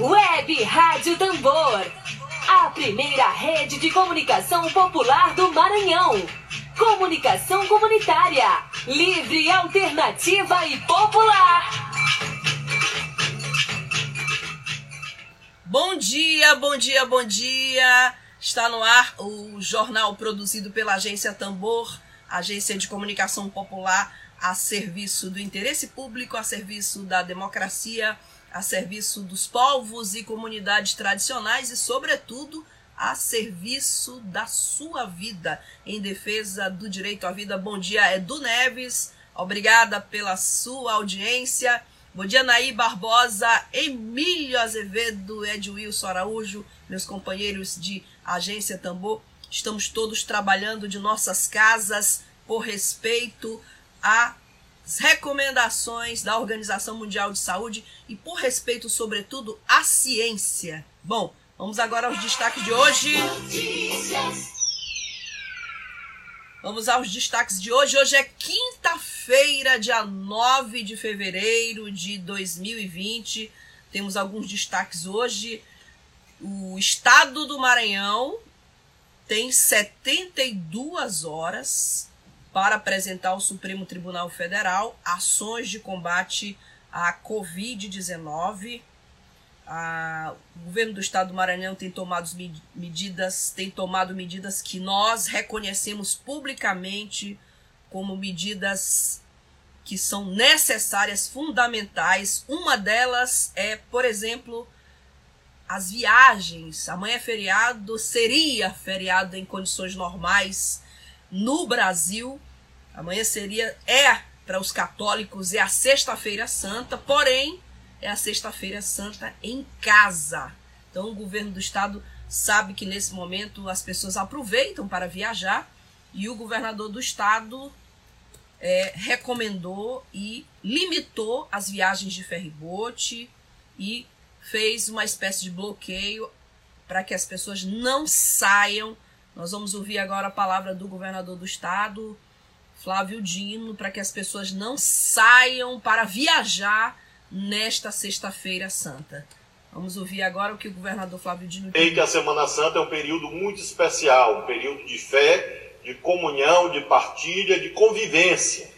Web Rádio Tambor. A primeira rede de comunicação popular do Maranhão. Comunicação comunitária. Livre, alternativa e popular. Bom dia, bom dia, bom dia. Está no ar o jornal produzido pela Agência Tambor, Agência de Comunicação Popular, a serviço do interesse público, a serviço da democracia, a serviço dos povos e comunidades tradicionais e, sobretudo, a serviço da sua vida, em defesa do direito à vida. Bom dia, Edu Neves. Obrigada pela sua audiência. Bom dia, Naí Barbosa, Emílio Azevedo, Edwilson Araújo, meus companheiros de Agência Tambor. Estamos todos trabalhando de nossas casas por respeito às recomendações da Organização Mundial de Saúde e por respeito, sobretudo, à ciência. Bom, vamos agora aos destaques de hoje. Vamos aos destaques de hoje. Hoje é quinta-feira, dia 9 de fevereiro de 2020. Temos alguns destaques hoje. O estado do Maranhão tem 72 horas para apresentar ao Supremo Tribunal Federal ações de combate à Covid-19 a, o governo do estado do Maranhão tem tomado medidas, tem tomado medidas que nós reconhecemos publicamente como medidas que são necessárias, fundamentais. Uma delas é, por exemplo, as viagens. Amanhã é feriado, seria feriado em condições normais no Brasil. Amanhã seria, é para os católicos, é a Sexta-feira Santa, porém é a Sexta-feira Santa em casa. Então, o governo do estado sabe que nesse momento as pessoas aproveitam para viajar e o governador do estado é, recomendou e limitou as viagens de ferribote e fez uma espécie de bloqueio para que as pessoas não saiam. Nós vamos ouvir agora a palavra do governador do estado, Flávio Dino, para que as pessoas não saiam para viajar nesta Sexta-feira Santa. Vamos ouvir agora o que o governador Flávio Dino Sei que a Semana Santa é um período muito especial, um período de fé, de comunhão, de partilha, de convivência.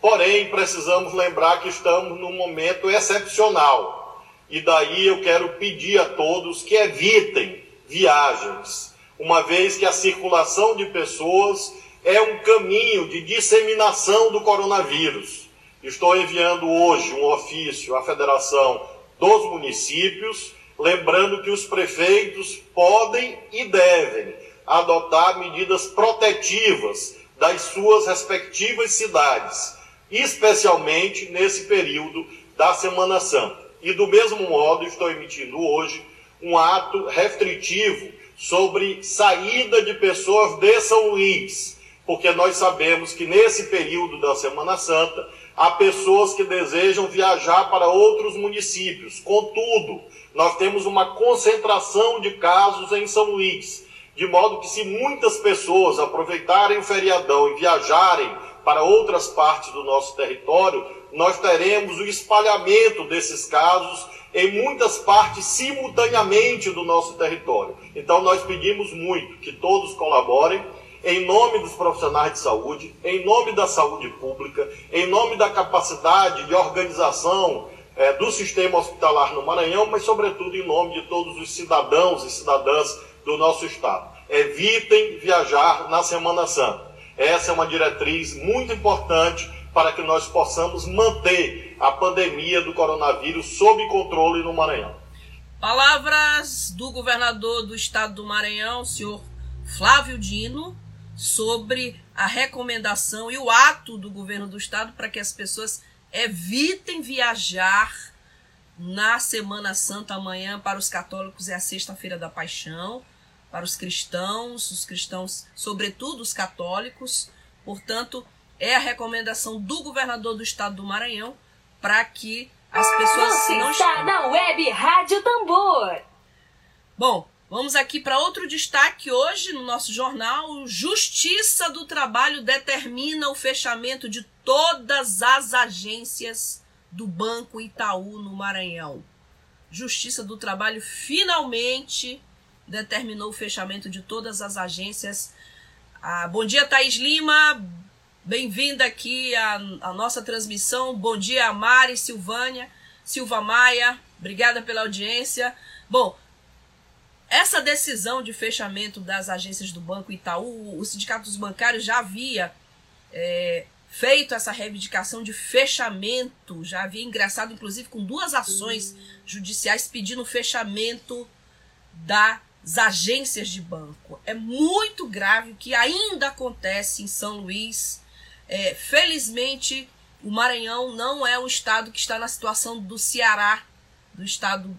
Porém, precisamos lembrar que estamos num momento excepcional. E daí eu quero pedir a todos que evitem viagens, uma vez que a circulação de pessoas é um caminho de disseminação do coronavírus. Estou enviando hoje um ofício à Federação dos Municípios, lembrando que os prefeitos podem e devem adotar medidas protetivas das suas respectivas cidades, especialmente nesse período da Semana Santa. E do mesmo modo, estou emitindo hoje um ato restritivo sobre saída de pessoas de São Luís, porque nós sabemos que nesse período da Semana Santa há pessoas que desejam viajar para outros municípios. Contudo, nós temos uma concentração de casos em São Luís, de modo que se muitas pessoas aproveitarem o feriadão e viajarem para outras partes do nosso território, nós teremos o espalhamento desses casos em muitas partes simultaneamente do nosso território. Então nós pedimos muito que todos colaborem em nome dos profissionais de saúde, em nome da saúde pública, em nome da capacidade de organização é, do sistema hospitalar no Maranhão, mas, sobretudo, em nome de todos os cidadãos e cidadãs do nosso Estado. Evitem viajar na Semana Santa. Essa é uma diretriz muito importante para que nós possamos manter a pandemia do coronavírus sob controle no Maranhão. Palavras do governador do estado do Maranhão, senhor Flávio Dino, sobre a recomendação e o ato do governo do estado para que as pessoas evitem viajar na Semana Santa amanhã para os católicos é a sexta-feira da paixão, para os cristãos, os cristãos, sobretudo os católicos. Portanto, é a recomendação do governador do estado do Maranhão para que as pessoas Você não está na Web Rádio Tambor. Bom, Vamos aqui para outro destaque hoje no nosso jornal. Justiça do Trabalho determina o fechamento de todas as agências do Banco Itaú no Maranhão. Justiça do Trabalho finalmente determinou o fechamento de todas as agências. Ah, bom dia, Thaís Lima. Bem-vinda aqui à, à, nossa transmissão. Bom dia, Mari, Silvânia, Silva Maia. Obrigada pela audiência. Bom, essa decisão de fechamento das agências do Banco Itaú, o Sindicato dos Bancários já havia é, feito essa reivindicação de fechamento, já havia ingressado, inclusive, com duas ações judiciais pedindo o fechamento das agências de banco. É muito grave o que ainda acontece em São Luís. É, felizmente, o Maranhão não é um estado que está na situação do Ceará, do estado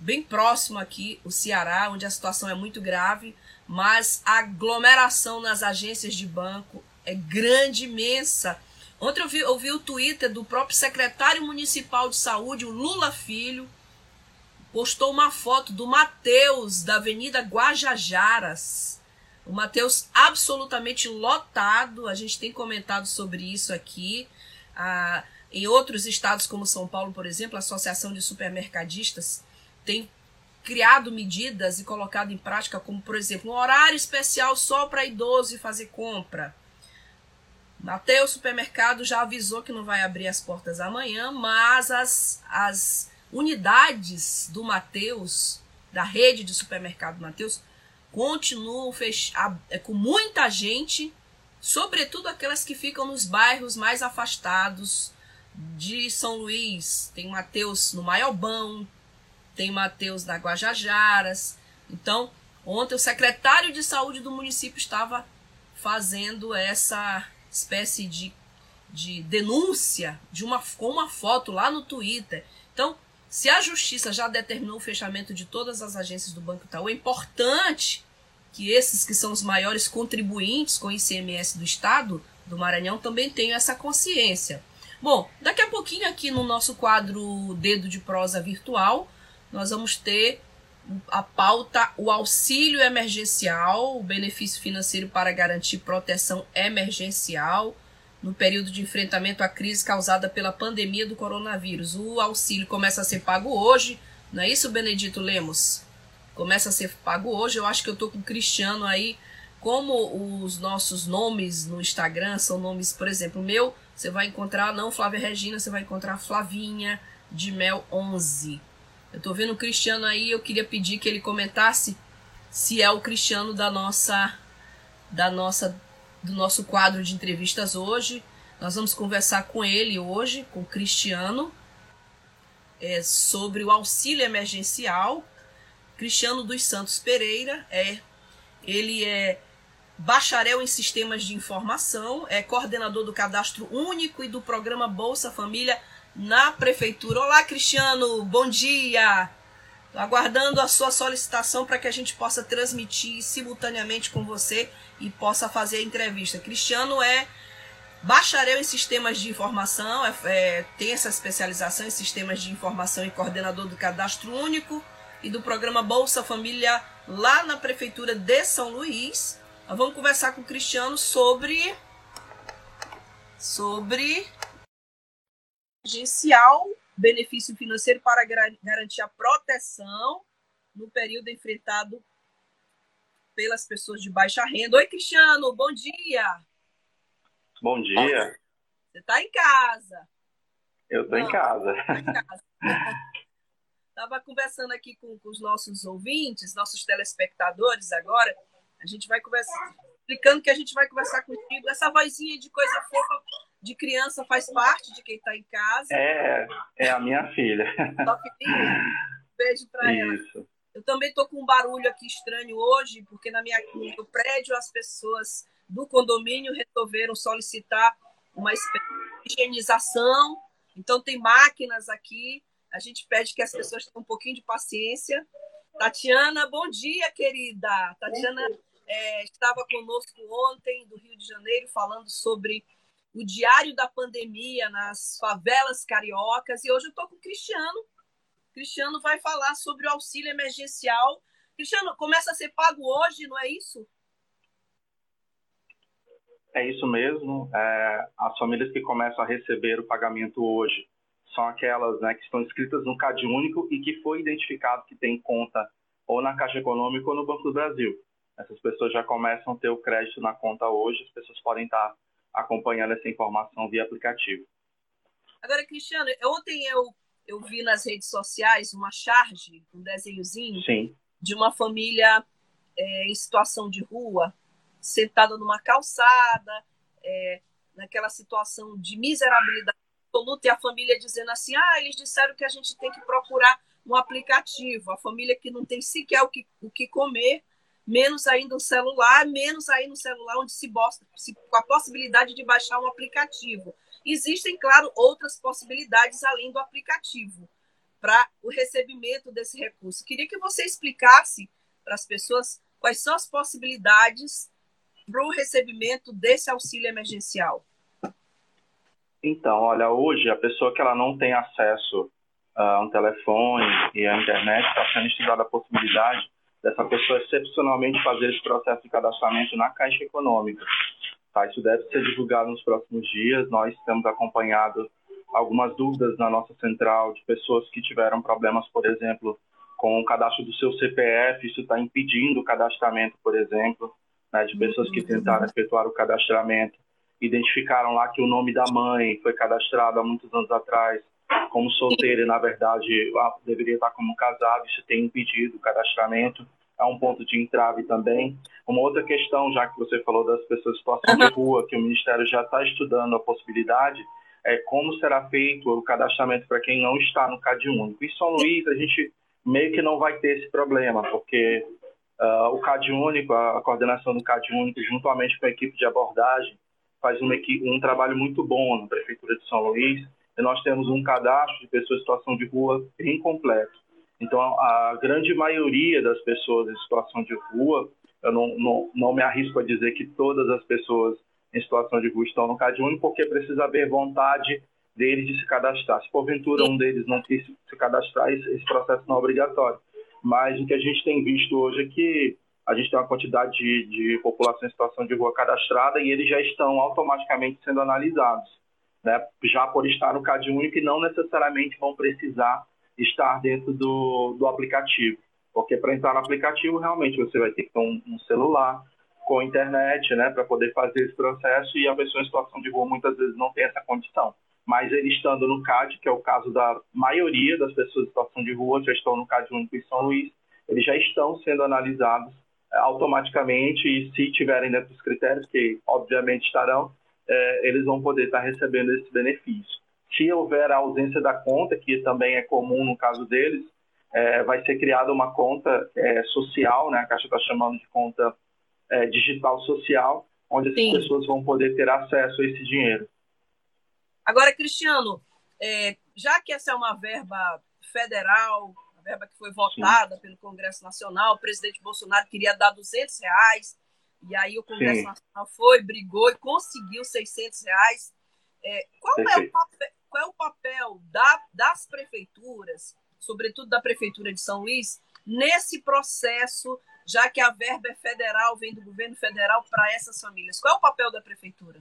bem próximo aqui, o Ceará, onde a situação é muito grave, mas a aglomeração nas agências de banco é grande, imensa. Ontem eu vi, eu vi o Twitter do próprio secretário municipal de saúde, o Lula Filho, postou uma foto do Mateus da Avenida Guajajaras. O Mateus absolutamente lotado. A gente tem comentado sobre isso aqui. Ah, em outros estados, como São Paulo, por exemplo, a Associação de Supermercadistas tem criado medidas e colocado em prática, como, por exemplo, um horário especial só para idoso fazer compra. Até o supermercado já avisou que não vai abrir as portas amanhã, mas as, as unidades do Mateus, da rede de supermercado Mateus, continuam fechadas, é, com muita gente, sobretudo aquelas que ficam nos bairros mais afastados de São Luís. Tem Mateus no Maiobão, tem Mateus na Guajajaras. Então, ontem o secretário de saúde do município estava fazendo essa espécie de, de denúncia de uma, com uma foto lá no Twitter. Então, se a justiça já determinou o fechamento de todas as agências do Banco Itaú, é importante que esses que são os maiores contribuintes com o ICMS do Estado do Maranhão também tenham essa consciência. Bom, daqui a pouquinho aqui no nosso quadro Dedo de Prosa Virtual, nós vamos ter a pauta o auxílio emergencial, o benefício financeiro para garantir proteção emergencial no período de enfrentamento à crise causada pela pandemia do coronavírus. O auxílio começa a ser pago hoje, não é isso, Benedito Lemos? Começa a ser pago hoje. Eu acho que eu tô com o Cristiano aí. Como os nossos nomes no Instagram são nomes, por exemplo, meu, você vai encontrar não Flávia Regina, você vai encontrar Flavinha de Mel 11. Eu tô vendo o Cristiano aí, eu queria pedir que ele comentasse se é o Cristiano da nossa da nossa do nosso quadro de entrevistas hoje. Nós vamos conversar com ele hoje, com o Cristiano, é, sobre o auxílio emergencial. Cristiano dos Santos Pereira é ele é bacharel em sistemas de informação, é coordenador do cadastro único e do programa Bolsa Família na prefeitura. Olá, Cristiano, bom dia. aguardando a sua solicitação para que a gente possa transmitir simultaneamente com você e possa fazer a entrevista. Cristiano é bacharel em sistemas de informação, é, é, tem essa especialização em sistemas de informação e coordenador do cadastro único e do programa Bolsa Família lá na prefeitura de São Luís. Vamos conversar com o Cristiano sobre sobre emergencial, benefício financeiro para garantir a proteção no período enfrentado pelas pessoas de baixa renda. Oi, Cristiano, bom dia. Bom dia. Você está em casa? Eu estou em casa. Estava conversando aqui com, com, os nossos ouvintes, nossos telespectadores agora. A gente vai conversar, explicando que a gente vai conversar contigo. Essa vozinha de coisa fofa de criança faz parte de quem está em casa. É, é a minha filha. Só beijo para ela. Eu também estou com um barulho aqui estranho hoje, porque na minha, no prédio as pessoas do condomínio resolveram solicitar uma espécie de higienização. Então tem máquinas aqui. A gente pede que as pessoas tenham um pouquinho de paciência. Tatiana, bom dia, querida. Tatiana é, estava conosco ontem do Rio de Janeiro falando sobre o diário da pandemia nas favelas cariocas. E hoje eu estou com o Cristiano. O Cristiano vai falar sobre o auxílio emergencial. Cristiano, começa a ser pago hoje, não é isso? É isso mesmo. É, as famílias que começam a receber o pagamento hoje são aquelas né, que estão inscritas no CAD único e que foi identificado que tem conta ou na Caixa Econômica ou no Banco do Brasil. Essas pessoas já começam a ter o crédito na conta hoje, as pessoas podem estar acompanhando essa informação via aplicativo. Agora, Cristiano, ontem eu, eu vi nas redes sociais uma charge, um desenhozinho Sim. de uma família é, em situação de rua, sentada numa calçada, é, naquela situação de miserabilidade absoluta, e a família dizendo assim: ah, eles disseram que a gente tem que procurar um aplicativo, a família que não tem sequer o que, o que comer, menos ainda um celular, menos aí no celular onde se, bosta, se com a possibilidade de baixar um aplicativo. Existem, claro, outras possibilidades além do aplicativo para o recebimento desse recurso. Queria que você explicasse para as pessoas quais são as possibilidades para o recebimento desse auxílio emergencial. Então, olha, hoje a pessoa que ela não tem acesso a um telefone e à internet está sendo estudada a possibilidade dessa pessoa excepcionalmente fazer esse processo de cadastramento na Caixa Econômica. Tá? Isso deve ser divulgado nos próximos dias. Nós temos acompanhado algumas dúvidas na nossa central de pessoas que tiveram problemas, por exemplo, com o cadastro do seu CPF. Isso está impedindo o cadastramento, por exemplo, né, de pessoas que tentaram efetuar o cadastramento. Identificaram lá que o nome da mãe foi cadastrado há muitos anos atrás como solteira e, na verdade, deveria estar como casado. Isso tem impedido o cadastramento é um ponto de entrave também. Uma outra questão, já que você falou das pessoas em situação de rua, que o Ministério já está estudando a possibilidade, é como será feito o cadastramento para quem não está no CAD único. Em São Luís, a gente meio que não vai ter esse problema, porque uh, o CAD único, a coordenação do CAD único, juntamente com a equipe de abordagem, faz um, um trabalho muito bom na Prefeitura de São Luís, nós temos um cadastro de pessoas em situação de rua bem completo. Então, a grande maioria das pessoas em situação de rua, eu não, não, não me arrisco a dizer que todas as pessoas em situação de rua estão no CadÚnico, porque precisa haver vontade deles de se cadastrar. Se porventura um deles não quis se cadastrar, esse processo não é obrigatório. Mas o que a gente tem visto hoje é que a gente tem uma quantidade de, de população em situação de rua cadastrada e eles já estão automaticamente sendo analisados, né? já por estar no CadÚnico e não necessariamente vão precisar estar dentro do, do aplicativo. Porque para entrar no aplicativo, realmente você vai ter que ter um, um celular com internet, né, para poder fazer esse processo e a pessoa em situação de rua muitas vezes não tem essa condição. Mas ele estando no CAD, que é o caso da maioria das pessoas em situação de rua, já estão no CAD único em São Luís, eles já estão sendo analisados é, automaticamente e se tiverem dentro dos critérios, que obviamente estarão, é, eles vão poder estar recebendo esse benefício. Se houver a ausência da conta, que também é comum no caso deles, é, vai ser criada uma conta é, social, né? a Caixa está chamando de conta digital social, onde Sim. as pessoas vão poder ter acesso a esse dinheiro. Agora, Cristiano, é, já que essa é uma verba federal, a verba que foi votada Sim. pelo Congresso Nacional, o presidente Bolsonaro queria dar 200 reais, e aí o Congresso Sim. Nacional foi, brigou e conseguiu 600 reais. É, qual, é o papel, qual é o papel da, das prefeituras, sobretudo da Prefeitura de São Luís, nesse processo, já que a verba é federal, vem do governo federal para essas famílias? Qual é o papel da Prefeitura?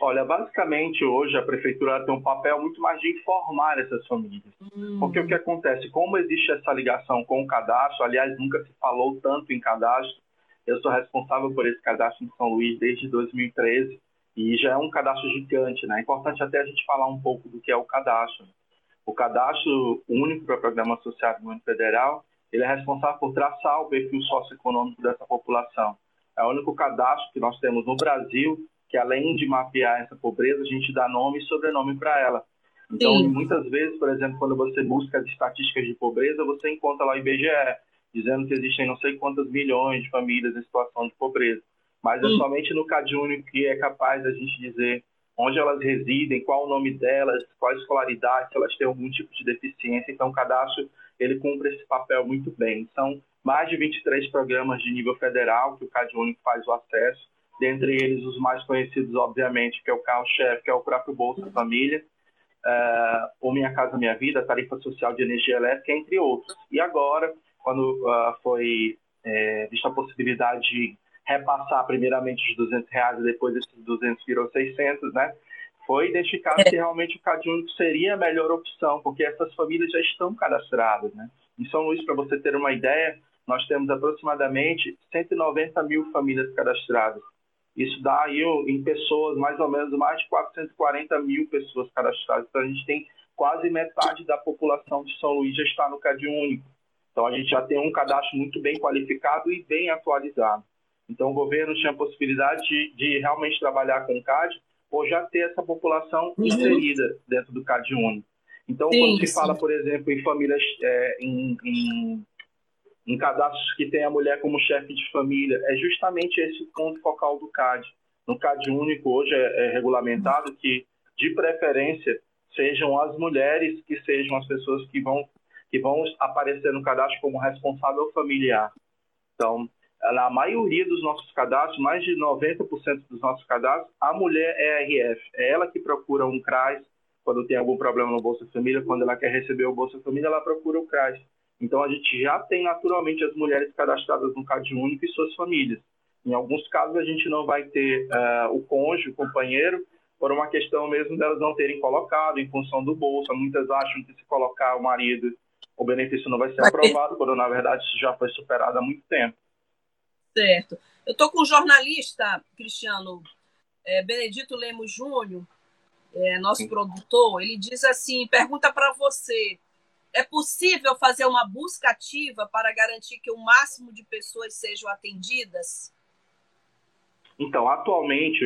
Olha, basicamente hoje a prefeitura tem um papel muito mais de informar essas famílias. Hum. Porque o que acontece? Como existe essa ligação com o cadastro, aliás, nunca se falou tanto em cadastro, eu sou responsável por esse cadastro em São Luís desde 2013 e já é um cadastro gigante, né? É importante até a gente falar um pouco do que é o cadastro. O cadastro único para o Programa Social do Governo Federal, ele é responsável por traçar o perfil socioeconômico dessa população. É o único cadastro que nós temos no Brasil que, além de mapear essa pobreza, a gente dá nome e sobrenome para ela. Então, Sim. muitas vezes, por exemplo, quando você busca as estatísticas de pobreza, você encontra lá o IBGE, dizendo que existem não sei quantas milhões de famílias em situação de pobreza mas é hum. somente no CadÚnico que é capaz da gente dizer onde elas residem, qual o nome delas, qual a escolaridade, se elas têm algum tipo de deficiência. Então, o cadastro ele cumpre esse papel muito bem. São mais de 23 programas de nível federal que o CadÚnico faz o acesso, dentre eles os mais conhecidos, obviamente, que é o carro-chefe, que é o próprio Bolsa Família, uh, o Minha Casa Minha Vida, a Tarifa Social de Energia Elétrica, entre outros. E agora, quando uh, foi é, vista a possibilidade de repassar primeiramente os 200 reais e depois esses 200 virou 600, né? foi identificado é. que realmente o CAD único seria a melhor opção, porque essas famílias já estão cadastradas. Né? Em São Luís, para você ter uma ideia, nós temos aproximadamente 190 mil famílias cadastradas. Isso dá aí em pessoas, mais ou menos, mais de 440 mil pessoas cadastradas. Então, a gente tem quase metade da população de São Luís já está no CAD único. Então, a gente já tem um cadastro muito bem qualificado e bem atualizado. Então, o governo tinha a possibilidade de, de realmente trabalhar com o CAD ou já ter essa população uhum. inserida dentro do CAD único. Então, sim, quando se sim. fala, por exemplo, em famílias, é, em, em, em, cadastros que tem a mulher como chefe de família, é justamente esse ponto focal do CAD. No CAD único, hoje é, é regulamentado que, de preferência, sejam as mulheres que sejam as pessoas que vão, que vão aparecer no cadastro como responsável familiar. Então, na maioria dos nossos cadastros, mais de 90% dos nossos cadastros, a mulher é RF. É ela que procura um CRAS quando tem algum problema no Bolsa Família, quando ela quer receber o Bolsa Família, ela procura o CRAS. Então, a gente já tem naturalmente as mulheres cadastradas no CAD único e suas famílias. Em alguns casos, a gente não vai ter uh, o cônjuge, o companheiro, por uma questão mesmo delas não terem colocado em função do Bolsa. Muitas acham que se colocar o marido, o benefício não vai ser aprovado, quando na verdade isso já foi superado há muito tempo. Certo. Eu estou com o jornalista, Cristiano é, Benedito Lemos Júnior, é, nosso Sim. produtor. Ele diz assim: pergunta para você. É possível fazer uma busca ativa para garantir que o máximo de pessoas sejam atendidas? Então, atualmente,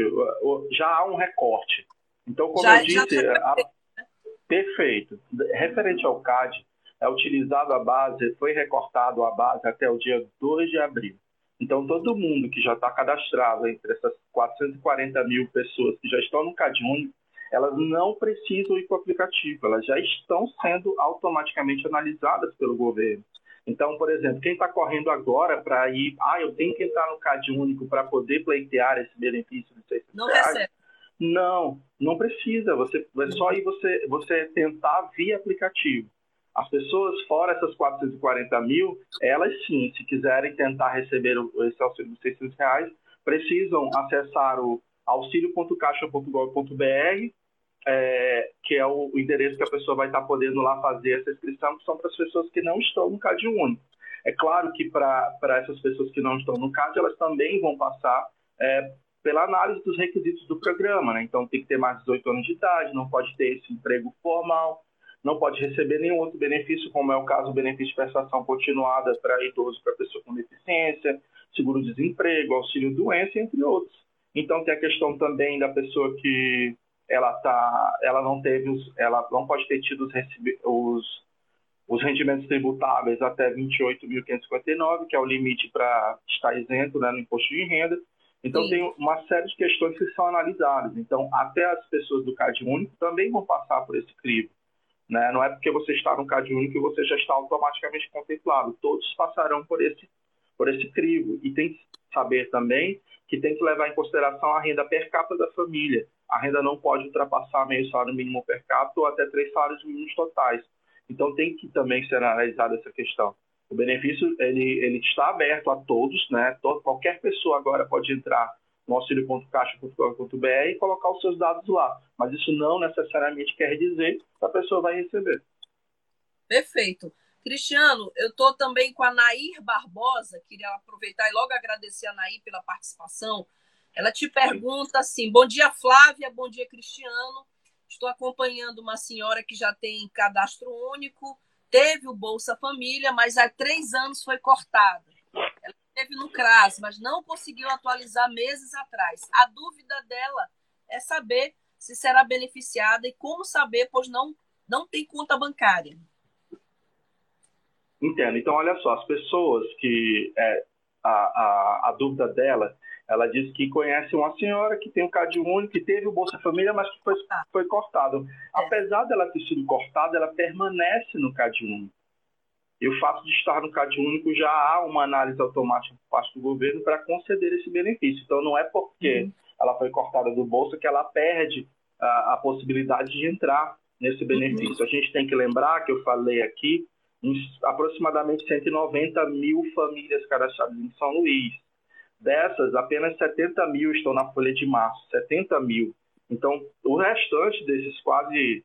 já há um recorte. Então, como já, eu disse, a... Né? perfeito. Referente ao CAD, é utilizado a base, foi recortado a base até o dia 2 de abril. Então, todo mundo que já está cadastrado entre essas 440 mil pessoas que já estão no CadÚnico, elas não precisam ir para o aplicativo, elas já estão sendo automaticamente analisadas pelo governo. Então, por exemplo, quem está correndo agora para ir, ah, eu tenho que entrar no CAD único para poder pleitear esse benefício de 600 não reais. Recebe. Não, não precisa. Você, é só ir você, você tentar via aplicativo. As pessoas, fora essas 440 mil, elas sim, se quiserem tentar receber esse auxílio de 600 reais, precisam acessar o auxilio.caixa.gov.br, é, que é o, endereço que a pessoa vai estar podendo lá fazer essa inscrição, que são para as pessoas que não estão no CAD único. É claro que para essas pessoas que não estão no CAD, elas também vão passar é, pela análise dos requisitos do programa. Né? Então, tem que ter mais de 18 anos de idade, não pode ter esse emprego formal, não pode receber nenhum outro benefício, como é o caso do benefício de prestação continuada para idoso, para pessoa com deficiência, seguro-desemprego, auxílio-doença, entre outros. Então, tem a questão também da pessoa que ela, tá, ela não teve os, ela não pode ter tido os, os, os rendimentos tributáveis até 28.559, que é o limite para estar isento né, no imposto de renda. Então, Sim. tem uma série de questões que são analisadas. Então, até as pessoas do CAD único também vão passar por esse crivo. Né? Não é porque você está no CAD único que você já está automaticamente contemplado. Todos passarão por esse, por esse crivo. E tem que saber também que tem que levar em consideração a renda per capita da família. A renda não pode ultrapassar meio salário mínimo per capita ou até três salários mínimos totais. Então tem que também ser analisada essa questão. O benefício ele, ele está aberto a todos, né? Todo, qualquer pessoa agora pode entrar no e colocar os seus dados lá. Mas isso não necessariamente quer dizer que a pessoa vai receber. Perfeito. Cristiano, eu estou também com a Nair Barbosa, queria aproveitar e logo agradecer a Nair pela participação. Ela te pergunta assim: bom dia, Flávia, bom dia, Cristiano. Estou acompanhando uma senhora que já tem cadastro único, teve o Bolsa Família, mas há três anos foi cortada. Teve no CRAS, mas não conseguiu atualizar meses atrás. A dúvida dela é saber se será beneficiada e como saber, pois não, não tem conta bancária. Entendo. Então, olha só, as pessoas que. É, a, a, a dúvida dela, ela diz que conhece uma senhora que tem um CAD único, que teve o Bolsa Família, mas que foi, foi cortado. É. Apesar dela ter sido cortada, ela permanece no CAD único. E o fato de estar no CAD único já há uma análise automática por parte do governo para conceder esse benefício. Então não é porque uhum. ela foi cortada do bolso que ela perde a, a possibilidade de entrar nesse uhum. benefício. Uhum. A gente tem que lembrar que eu falei aqui aproximadamente 190 mil famílias cadastradas em São Luís. Dessas, apenas 70 mil estão na folha de março, 70 mil. Então, o restante desses quase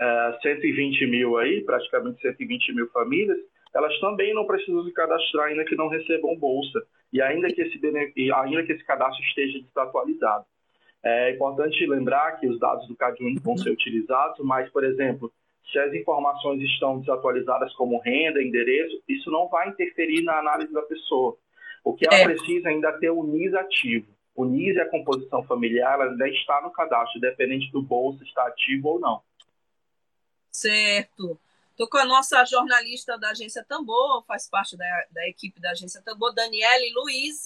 uh, é, 120 mil aí, praticamente 120 mil famílias, elas também não precisam se cadastrar ainda que não recebam bolsa e ainda que esse, ainda que esse cadastro esteja desatualizado. É importante lembrar que os dados do CadÚnico vão ser utilizados, mas, por exemplo, se as informações estão desatualizadas como renda, endereço, isso não vai interferir na análise da pessoa. O que ela é. precisa ainda é ter o NIS ativo. O NIS e a composição familiar ela ainda está no cadastro, independente do bolso estar ativo ou não. Certo. Estou com a nossa jornalista da Agência Tambor, faz parte da, da equipe da Agência Tambor, Daniele Luiz.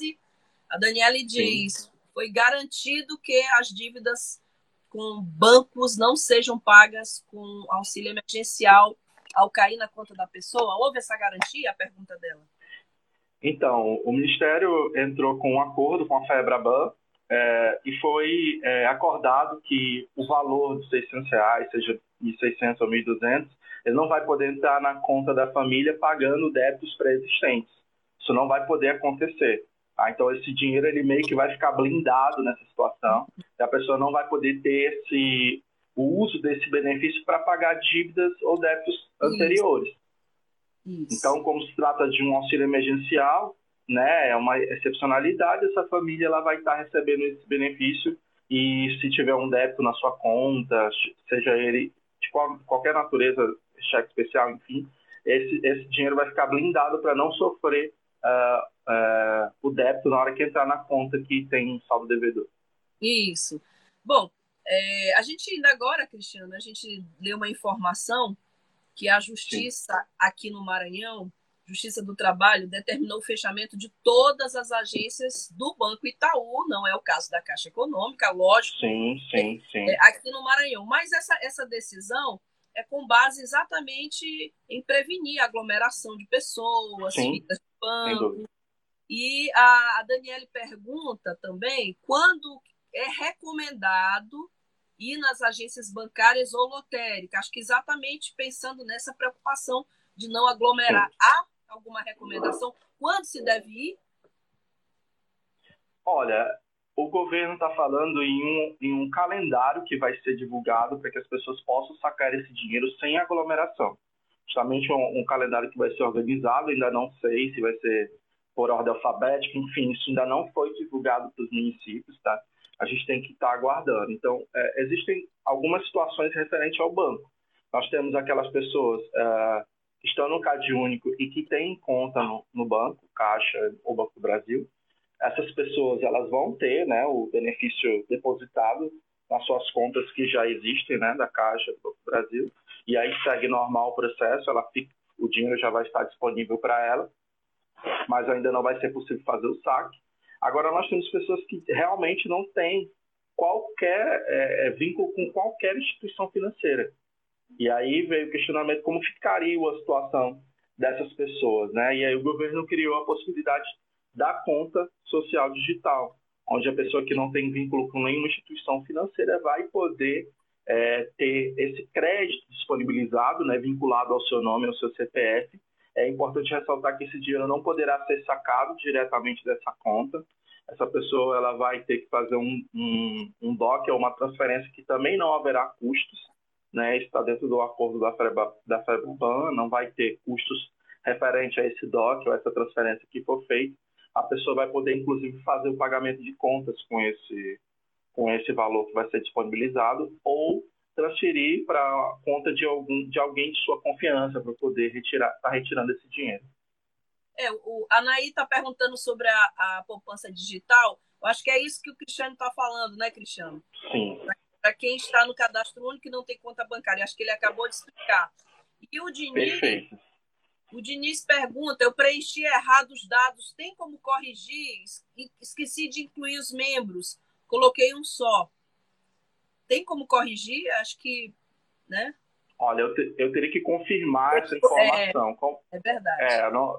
A Daniele diz: Sim. foi garantido que as dívidas com bancos não sejam pagas com auxílio emergencial ao cair na conta da pessoa? Houve essa garantia? A pergunta dela. Então, o Ministério entrou com um acordo com a FEBRABAN é, e foi é, acordado que o valor de 600 reais, seja 1.600 ou 1.200, ele não vai poder entrar na conta da família pagando débitos pré-existentes. Isso não vai poder acontecer. Tá? Então, esse dinheiro ele meio que vai ficar blindado nessa situação. A pessoa não vai poder ter esse, o uso desse benefício para pagar dívidas ou débitos anteriores. Isso. Então, como se trata de um auxílio emergencial, né, é uma excepcionalidade, essa família ela vai estar recebendo esse benefício e se tiver um débito na sua conta, seja ele de qualquer natureza, cheque especial, enfim, esse, esse dinheiro vai ficar blindado para não sofrer uh, uh, o débito na hora que entrar na conta que tem um saldo devedor. Isso. Bom, é, a gente ainda agora, Cristiano, a gente leu uma informação que a justiça Sim. aqui no Maranhão, Justiça do Trabalho, determinou o fechamento de todas as agências do Banco Itaú, não é o caso da Caixa Econômica, lógico. Sim, sim, sim. É, aqui no Maranhão. Mas essa, essa decisão é com base exatamente em prevenir a aglomeração de pessoas, filas de banco. E a, a Daniele pergunta também quando é recomendado ir nas agências bancárias ou lotéricas. Acho que exatamente pensando nessa preocupação de não aglomerar. Há alguma recomendação? Quando se deve ir? Olha, o governo está falando em um, em um calendário que vai ser divulgado para que as pessoas possam sacar esse dinheiro sem aglomeração. Justamente um, um calendário que vai ser organizado, ainda não sei se vai ser por ordem alfabética, enfim, isso ainda não foi divulgado para os municípios, tá? a gente tem que estar tá aguardando. Então, é, existem algumas situações referentes ao banco. Nós temos aquelas pessoas é, que estão no CAD único e que têm conta no, no, banco, Caixa ou Banco do Brasil. Essas pessoas elas vão ter né, o benefício depositado nas suas contas que já existem, né, da Caixa do Brasil. E aí segue normal o processo, ela fica, o dinheiro já vai estar disponível para ela, mas ainda não vai ser possível fazer o saque. Agora, nós temos pessoas que realmente não têm qualquer é, é, vínculo com qualquer instituição financeira. E aí veio o questionamento como ficaria a situação dessas pessoas, né? E aí o governo criou a possibilidade da conta social digital, onde a pessoa que não tem vínculo com nenhuma instituição financeira vai poder é, ter esse crédito disponibilizado, né, vinculado ao seu nome, ao seu CPF, é importante ressaltar que esse dinheiro não poderá ser sacado diretamente dessa conta. Essa pessoa ela vai ter que fazer um, um, um DOC ou uma transferência que também não haverá custos. Né? Está dentro do acordo da da FEBAN, não vai ter custos referente a esse DOC ou essa transferência que for feita. A pessoa vai poder, inclusive, fazer o pagamento de contas com esse, com esse valor que vai ser disponibilizado ou transferir para a conta de, algum, de alguém de sua confiança para poder retirar, estar tá retirando esse dinheiro. É, o, a Naí está perguntando sobre a, a poupança digital. Eu acho que é isso que o Cristiano está falando, né, Cristiano? Sim. Para quem está no cadastro único e não tem conta bancária. Acho que ele acabou de explicar. E o Diniz, Perfeito. O Diniz pergunta: eu preenchi errado os dados, tem como corrigir? Esqueci de incluir os membros, coloquei um só tem como corrigir? Acho que, né? Olha, eu, te, eu teria que confirmar essa informação. É, é verdade. É, não,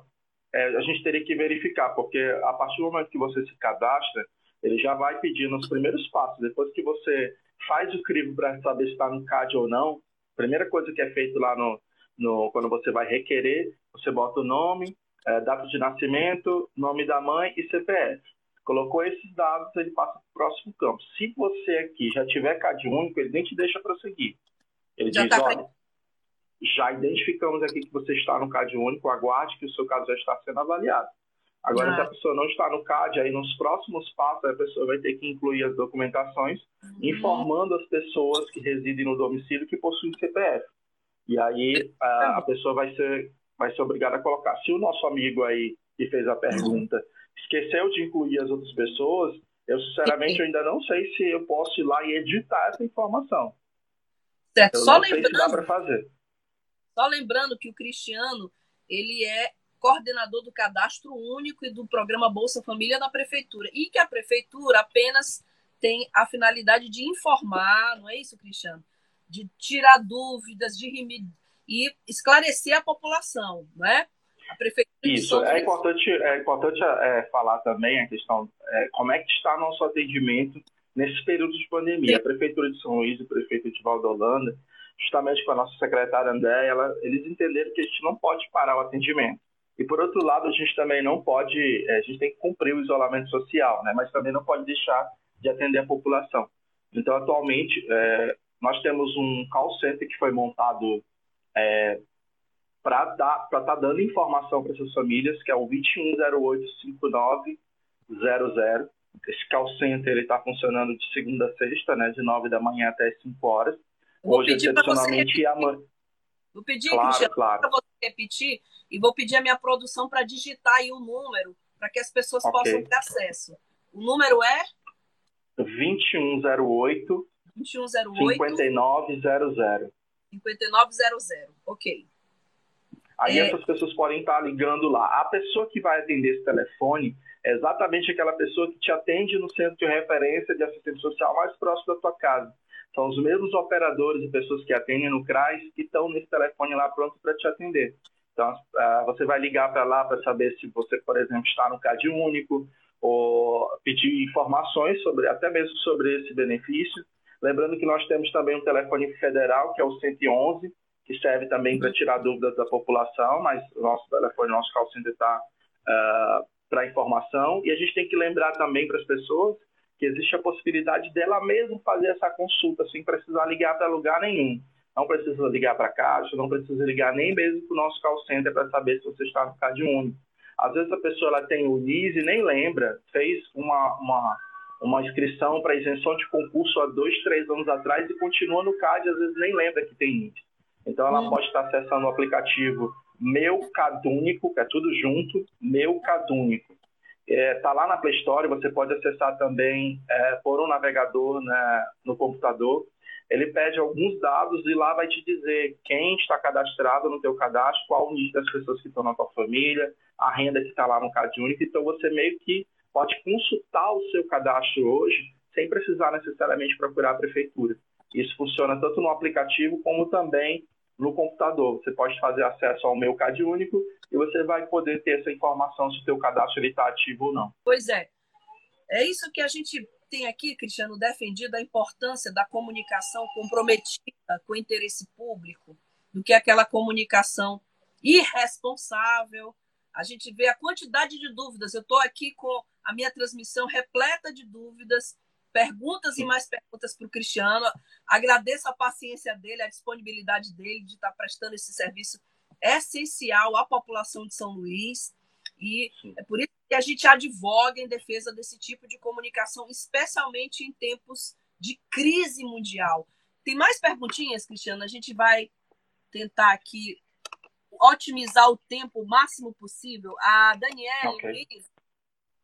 é, a gente teria que verificar, porque a partir do momento que você se cadastra, ele já vai pedir nos primeiros passos. Depois que você faz o crivo para saber se está no CAD ou não, a primeira coisa que é feito lá no, no quando você vai requerer, você bota o nome, é, data de nascimento, nome da mãe e CPF. Colocou esses dados, ele passa para o próximo campo. Se você aqui já tiver CAD único, ele nem te deixa prosseguir. Ele já diz, tá olha, já identificamos aqui que você está no CAD único, aguarde que o seu caso já está sendo avaliado. Agora, ah. se a pessoa não está no CAD, aí nos próximos passos a pessoa vai ter que incluir as documentações, uhum. informando as pessoas que residem no domicílio que possuem CPF. E aí a, a, pessoa vai ser, vai ser obrigada a colocar. Se o nosso amigo aí que fez a pergunta esqueceu de incluir as outras pessoas, eu sinceramente eu ainda não sei se eu posso ir lá e editar essa informação. Certo. Eu Só lembrando, sei se dá para fazer. Só lembrando que o Cristiano ele é coordenador do cadastro único e do programa Bolsa Família da prefeitura e que a prefeitura apenas tem a finalidade de informar, não é isso, Cristiano? De tirar dúvidas, de e esclarecer a população, não é? A prefeitura Isso, é importante, é importante é, falar também a questão, é, como é que está nosso atendimento nesse período de pandemia. Sim. A Prefeitura de São Luís e o Prefeito de Valdolanda, justamente com a nossa secretária André, ela, eles entenderam que a gente não pode parar o atendimento. E, por outro lado, a gente também não pode, é, a gente tem que cumprir o isolamento social, né? mas também não pode deixar de atender a população. Então, atualmente, é, nós temos um call center que foi montado é, para estar tá dando informação para essas famílias, que é o 21085900. Esse call center está funcionando de segunda a sexta, né, de 9 da manhã até 5 horas. Vou Hoje, excepcionalmente, amanhã. Vou pedir, claro, claro. para você repetir, e vou pedir a minha produção para digitar aí o número, para que as pessoas okay. possam ter acesso. O número é? 2108 2108 5900. 5900, ok. Aí é... essas pessoas podem estar ligando lá. A pessoa que vai atender esse telefone é exatamente aquela pessoa que te atende no centro de referência de assistência social mais próximo da tua casa. São os mesmos operadores e pessoas que atendem no CRAS que estão nesse telefone lá pronto para te atender. Então, uh, você vai ligar para lá para saber se você, por exemplo, está no CAD único ou pedir informações sobre, até mesmo sobre esse benefício. Lembrando que nós temos também um telefone federal, que é o 111, que serve também para tirar dúvidas da população, mas nosso telefone, nosso call está uh, ah, para informação. E a gente tem que lembrar também para as pessoas que existe a possibilidade dela mesmo fazer essa consulta sem precisar ligar para lugar nenhum. Não precisa ligar para a caixa, não precisa ligar nem mesmo para o nosso call center para saber se você está no CAD único. Às vezes a pessoa ela tem o NIS e nem lembra, fez uma, uma, uma inscrição para isenção de concurso há dois, três anos atrás e continua no CAD, às vezes nem lembra que tem NIS. Então ela hum. pode estar acessando o aplicativo Meu Cadúnico, que é tudo junto, Meu Cadúnico. Está é, tá lá na Play Store, você pode acessar também é, por um navegador né, no computador. Ele pede alguns dados e lá vai te dizer quem está cadastrado no teu cadastro, qual o nível das pessoas que estão na tua família, a renda que está lá no CadÚnico. Então você meio que pode consultar o seu cadastro hoje sem precisar necessariamente procurar a prefeitura. Isso funciona tanto no aplicativo como também no computador. Você pode fazer acesso ao meu CAD único e você vai poder ter essa informação se o teu cadastro está ativo ou não. Pois é. É isso que a gente tem aqui, Cristiano, defendido a importância da comunicação comprometida com o interesse público, do que aquela comunicação irresponsável. A gente vê a quantidade de dúvidas. Eu estou aqui com a minha transmissão repleta de dúvidas perguntas e mais perguntas para o Cristiano. Agradeço a paciência dele, a disponibilidade dele de estar prestando esse serviço essencial à população de São Luís. E é por isso que a gente advoga em defesa desse tipo de comunicação, especialmente em tempos de crise mundial. Tem mais perguntinhas, Cristiano? A gente vai tentar aqui otimizar o tempo o máximo possível. A Daniela okay. Luiz,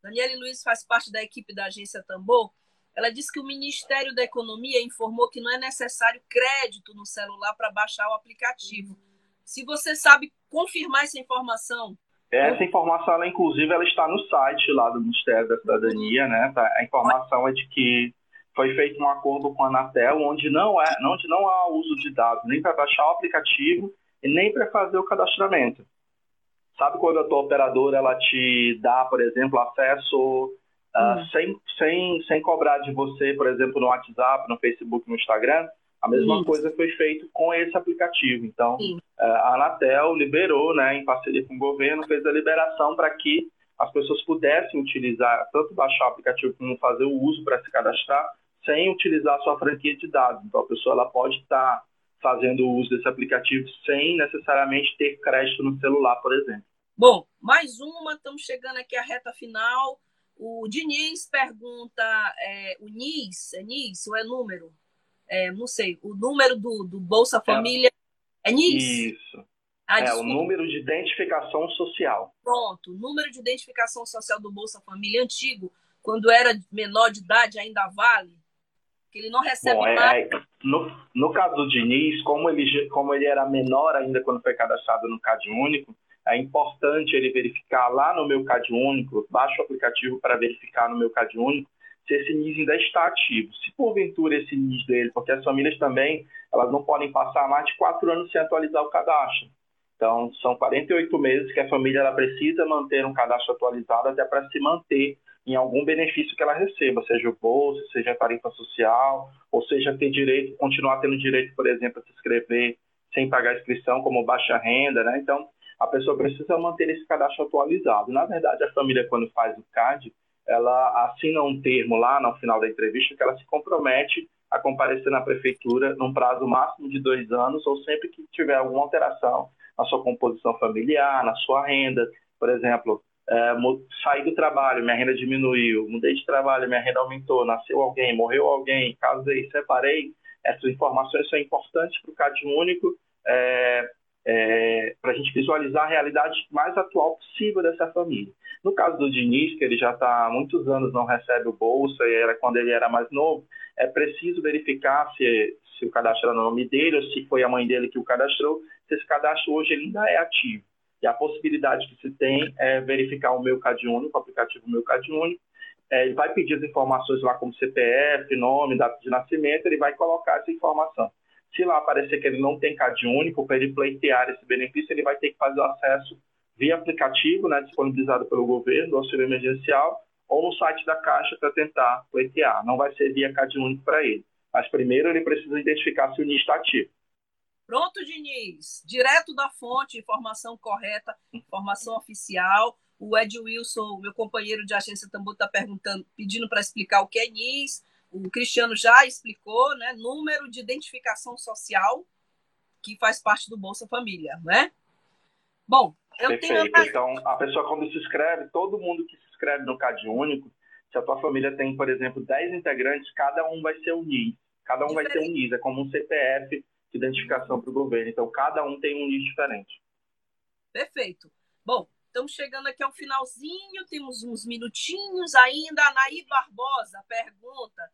Daniela Luiz faz parte da equipe da agência Tambor ela disse que o Ministério da Economia informou que não é necessário crédito no celular para baixar o aplicativo. Se você sabe confirmar essa informação. Essa informação, ela, inclusive, ela está no site lá do Ministério da Cidadania, né? Tá, a informação é de que foi feito um acordo com a Anatel, onde não, é, onde não há uso de dados nem para baixar o aplicativo e nem para fazer o cadastramento. Sabe quando a tua operadora ela te dá, por exemplo, acesso Uh, sem, sem, sem cobrar de você, por exemplo, no WhatsApp, no Facebook, no Instagram, a mesma Isso. coisa foi feito com esse aplicativo. Então, uh, a Anatel liberou, né, em parceria com o governo, fez a liberação para que as pessoas pudessem utilizar, tanto baixar o aplicativo como fazer o uso para se cadastrar, sem utilizar a sua franquia de dados. Então, a pessoa ela pode estar fazendo o uso desse aplicativo sem necessariamente ter crédito no celular, por exemplo. Bom, mais uma, estamos chegando aqui à reta final. O Diniz pergunta, é, o NIS, é NIS ou é número? É, não sei, o número do, do Bolsa é. Família é, é NIS? Isso. Ah, é o número de identificação social. Pronto, o número de identificação social do Bolsa Família antigo, quando era menor de idade, ainda vale? Que ele não recebe Bom, é, é, no, no caso do Diniz, como ele, como ele era menor ainda quando foi cadastrado no CAD Único, é importante ele verificar lá no meu CAD Único, baixa o aplicativo para verificar no meu CAD Único, se esse NIS ainda está ativo. Se porventura esse NIS dele, porque as famílias também, elas não podem passar mais de quatro anos sem atualizar o cadastro. Então, são 48 meses que a família ela precisa manter um cadastro atualizado até para se manter em algum benefício que ela receba, seja o bolso, seja a tarifa social, ou seja ter direito, continuar tendo direito, por exemplo, a se inscrever sem pagar inscrição, como baixa renda, né? Então, a pessoa precisa manter esse cadastro atualizado. Na verdade, a família, quando faz o CAD, ela assina um termo lá no final da entrevista que ela se compromete a comparecer na prefeitura num prazo máximo de dois anos ou sempre que tiver alguma alteração na sua composição familiar, na sua renda. Por exemplo, é, saí do trabalho, minha renda diminuiu, mudei de trabalho, minha renda aumentou, nasceu alguém, morreu alguém, casei, separei. Essas informações são importantes para o CAD único é, é, para a gente visualizar a realidade mais atual possível dessa família. No caso do Diniz, que ele já está há muitos anos não recebe o bolsa, e era quando ele era mais novo, é preciso verificar se, se o cadastro era no nome dele ou se foi a mãe dele que o cadastrou, se esse cadastro hoje ainda é ativo. E a possibilidade que se tem é verificar o meu CAD único, o aplicativo Meu CAD único, é, ele vai pedir as informações lá como CPF, nome, data de nascimento, ele vai colocar essa informação. Se lá aparecer que ele não tem CAD único, para ele pleitear esse benefício, ele vai ter que fazer o acesso via aplicativo, né, disponibilizado pelo governo, do auxílio emergencial, ou no site da Caixa para tentar pleitear. Não vai ser via CAD único para ele. Mas primeiro ele precisa identificar se o NIS está ativo. Pronto, Diniz. Direto da fonte, informação correta, informação oficial. O Ed Wilson, meu companheiro de agência Tambu, está perguntando, pedindo para explicar o que é NIS o Cristiano já explicou, né? Número de identificação social que faz parte do Bolsa Família, né? Bom, eu Perfeito. tenho. Então, a pessoa, quando se inscreve, todo mundo que se inscreve no CAD único, se a tua família tem, por exemplo, 10 integrantes, cada um vai ser um NIS. Cada um diferente. vai ter um NIS, é como um CPF de identificação para o governo. Então, cada um tem um NIS diferente. Perfeito. Bom, Estamos chegando aqui ao finalzinho, temos uns minutinhos ainda. A Naí Barbosa pergunta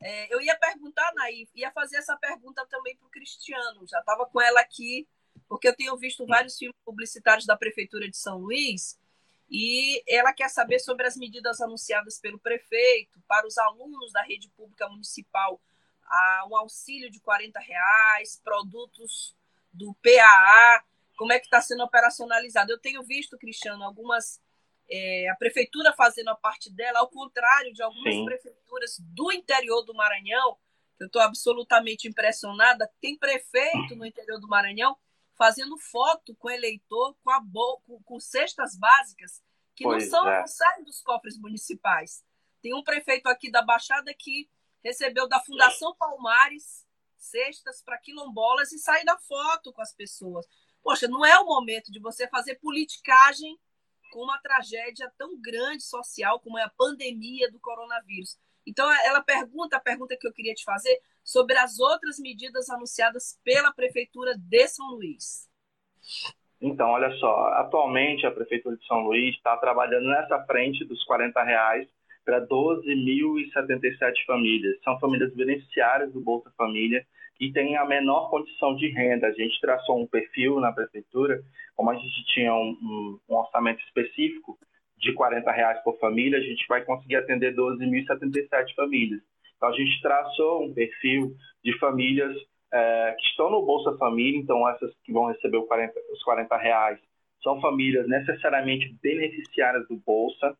é, eu ia perguntar, Naí, ia fazer essa pergunta também para o Cristiano, já estava com ela aqui, porque eu tenho visto vários filmes publicitários da Prefeitura de São Luís, e ela quer saber sobre as medidas anunciadas pelo prefeito para os alunos da rede pública municipal, um auxílio de 40 reais, produtos do PAA, como é que está sendo operacionalizado. Eu tenho visto, Cristiano, algumas é, a prefeitura fazendo a parte dela, ao contrário de algumas Sim. prefeituras do interior do Maranhão, eu estou absolutamente impressionada, tem prefeito no interior do Maranhão fazendo foto com eleitor com, a com, com cestas básicas que pois não são é. não saem dos cofres municipais. Tem um prefeito aqui da Baixada que recebeu da Fundação Palmares cestas para quilombolas e sair da foto com as pessoas. Poxa, não é o momento de você fazer politicagem com uma tragédia tão grande social como é a pandemia do coronavírus. Então, ela pergunta, a pergunta que eu queria te fazer, sobre as outras medidas anunciadas pela Prefeitura de São Luís. Então, olha só, atualmente a Prefeitura de São Luís está trabalhando nessa frente dos 40 reais para 12.077 famílias. São famílias beneficiárias do Bolsa Família e têm a menor condição de renda. A gente traçou um perfil na prefeitura, como a gente tinha um, um, orçamento específico de 40 reais por família, a gente vai conseguir atender 12.077 famílias. Então a gente traçou um perfil de famílias é, que estão no Bolsa Família, então essas que vão receber 40, os 40 reais são famílias necessariamente beneficiárias do Bolsa,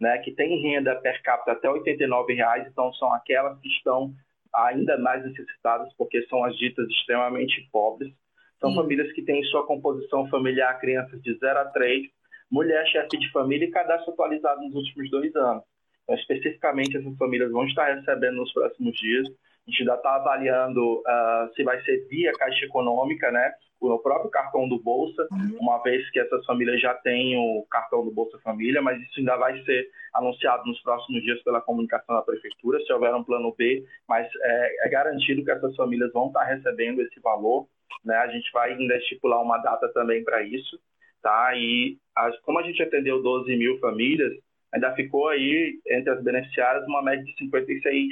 né, que têm renda per capita até 89 reais, então são aquelas que estão ainda mais necessitadas, porque são as ditas extremamente pobres. São Sim. famílias que têm em sua composição familiar crianças de 0 a 3, mulher chefe de família e cadastro atualizado nos últimos dois anos. Então, especificamente, essas famílias vão estar recebendo nos próximos dias. A gente ainda está avaliando uh, se vai ser via Caixa Econômica, né? O próprio cartão do Bolsa, uhum. uma vez que essas famílias já têm o cartão do Bolsa Família, mas isso ainda vai ser anunciado nos próximos dias pela comunicação da Prefeitura, se houver um plano B, mas é, é garantido que essas famílias vão estar recebendo esse valor. Né? A gente vai ainda estipular uma data também para isso. Tá? E as, como a gente atendeu 12 mil famílias, ainda ficou aí entre as beneficiárias uma média de 56,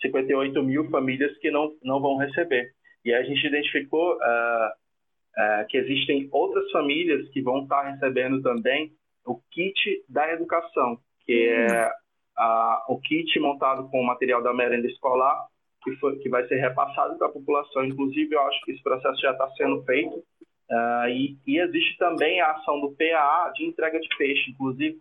58 mil famílias que não, não vão receber. E a gente identificou uh, uh, que existem outras famílias que vão estar recebendo também o kit da educação, que é uh, o kit montado com o material da merenda escolar, que, foi, que vai ser repassado para a população. Inclusive, eu acho que esse processo já está sendo feito. Uh, e, e, existe também a ação do PAA de entrega de peixe. Inclusive,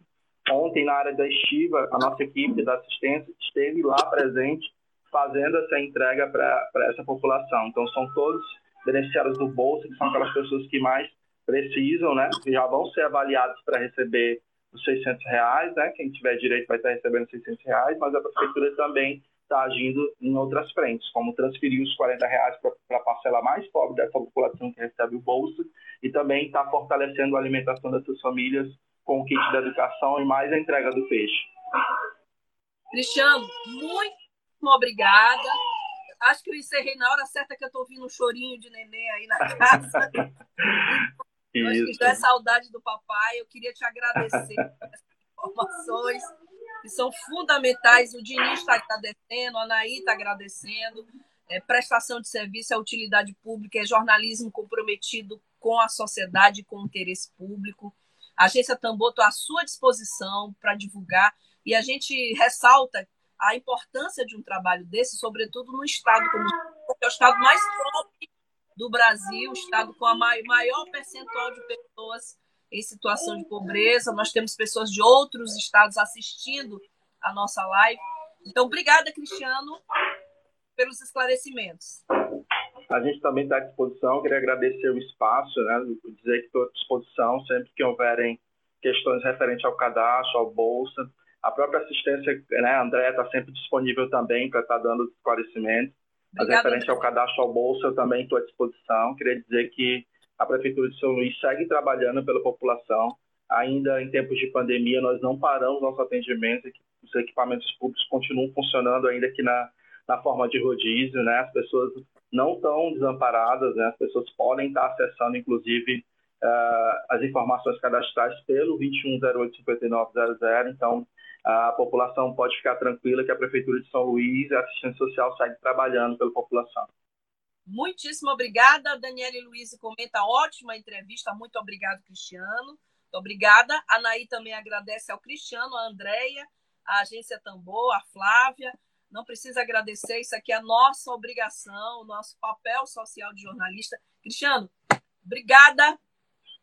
ontem, na área da estiva, a nossa equipe da assistência esteve lá presente fazendo essa entrega para essa população. Então, são todos beneficiários do Bolsa, que são aquelas pessoas que mais precisam, né? Que já vão ser avaliados para receber os 600 reais, né? Quem tiver direito vai estar recebendo 600 reais, mas a prefeitura também está agindo em outras frentes, como transferir os 40 reais para a parcela mais pobre dessa população que recebe o bolsa e também está fortalecendo a alimentação dessas famílias com o kit da educação e mais a entrega do peixe. Cristiano, muito obrigada. Acho que eu encerrei na hora certa que eu estou ouvindo um chorinho de neném aí na casa. Isso. Acho que já é saudade do papai. Eu queria te agradecer por essas informações que são fundamentais. O Diniz está agradecendo, a Anaí está agradecendo. É, prestação de serviço é utilidade pública, é jornalismo comprometido com a sociedade, com o interesse público. A agência Tambor está à sua disposição para divulgar e a gente ressalta a importância de um trabalho desse, sobretudo no estado como é o estado mais pobre do Brasil, o estado com a maior percentual de pessoas em situação de pobreza. Nós temos pessoas de outros estados assistindo a nossa live. Então, obrigada, Cristiano, pelos esclarecimentos. A gente também está à disposição. Queria agradecer o espaço, né? dizer que estou à disposição sempre que houverem questões referentes ao cadastro, ao bolsa. A própria assistência, né, André, está sempre disponível também para estar tá dando esclarecimentos. Mas referente ao cadastro ao bolsa, eu também estou à disposição. Queria dizer que a Prefeitura de São Luís segue trabalhando pela população. Ainda em tempos de pandemia, nós não paramos nosso atendimento, os equipamentos públicos continuam funcionando ainda aqui na, na forma de rodízio, né? As pessoas não estão desamparadas, né? As pessoas podem estar acessando, inclusive, uh, as informações cadastrais pelo 21085900. Então, a população pode ficar tranquila que a Prefeitura de São Luís e a assistência social segue trabalhando pela população. Muitíssimo obrigada. Daniela e Luiz comenta ótima entrevista. Muito obrigado, Cristiano. Muito obrigada. A Naí também agradece ao Cristiano, a Andréia, a Agência Tambor, a Flávia. Não precisa agradecer, isso aqui é a nossa obrigação, o nosso papel social de jornalista. Cristiano, obrigada.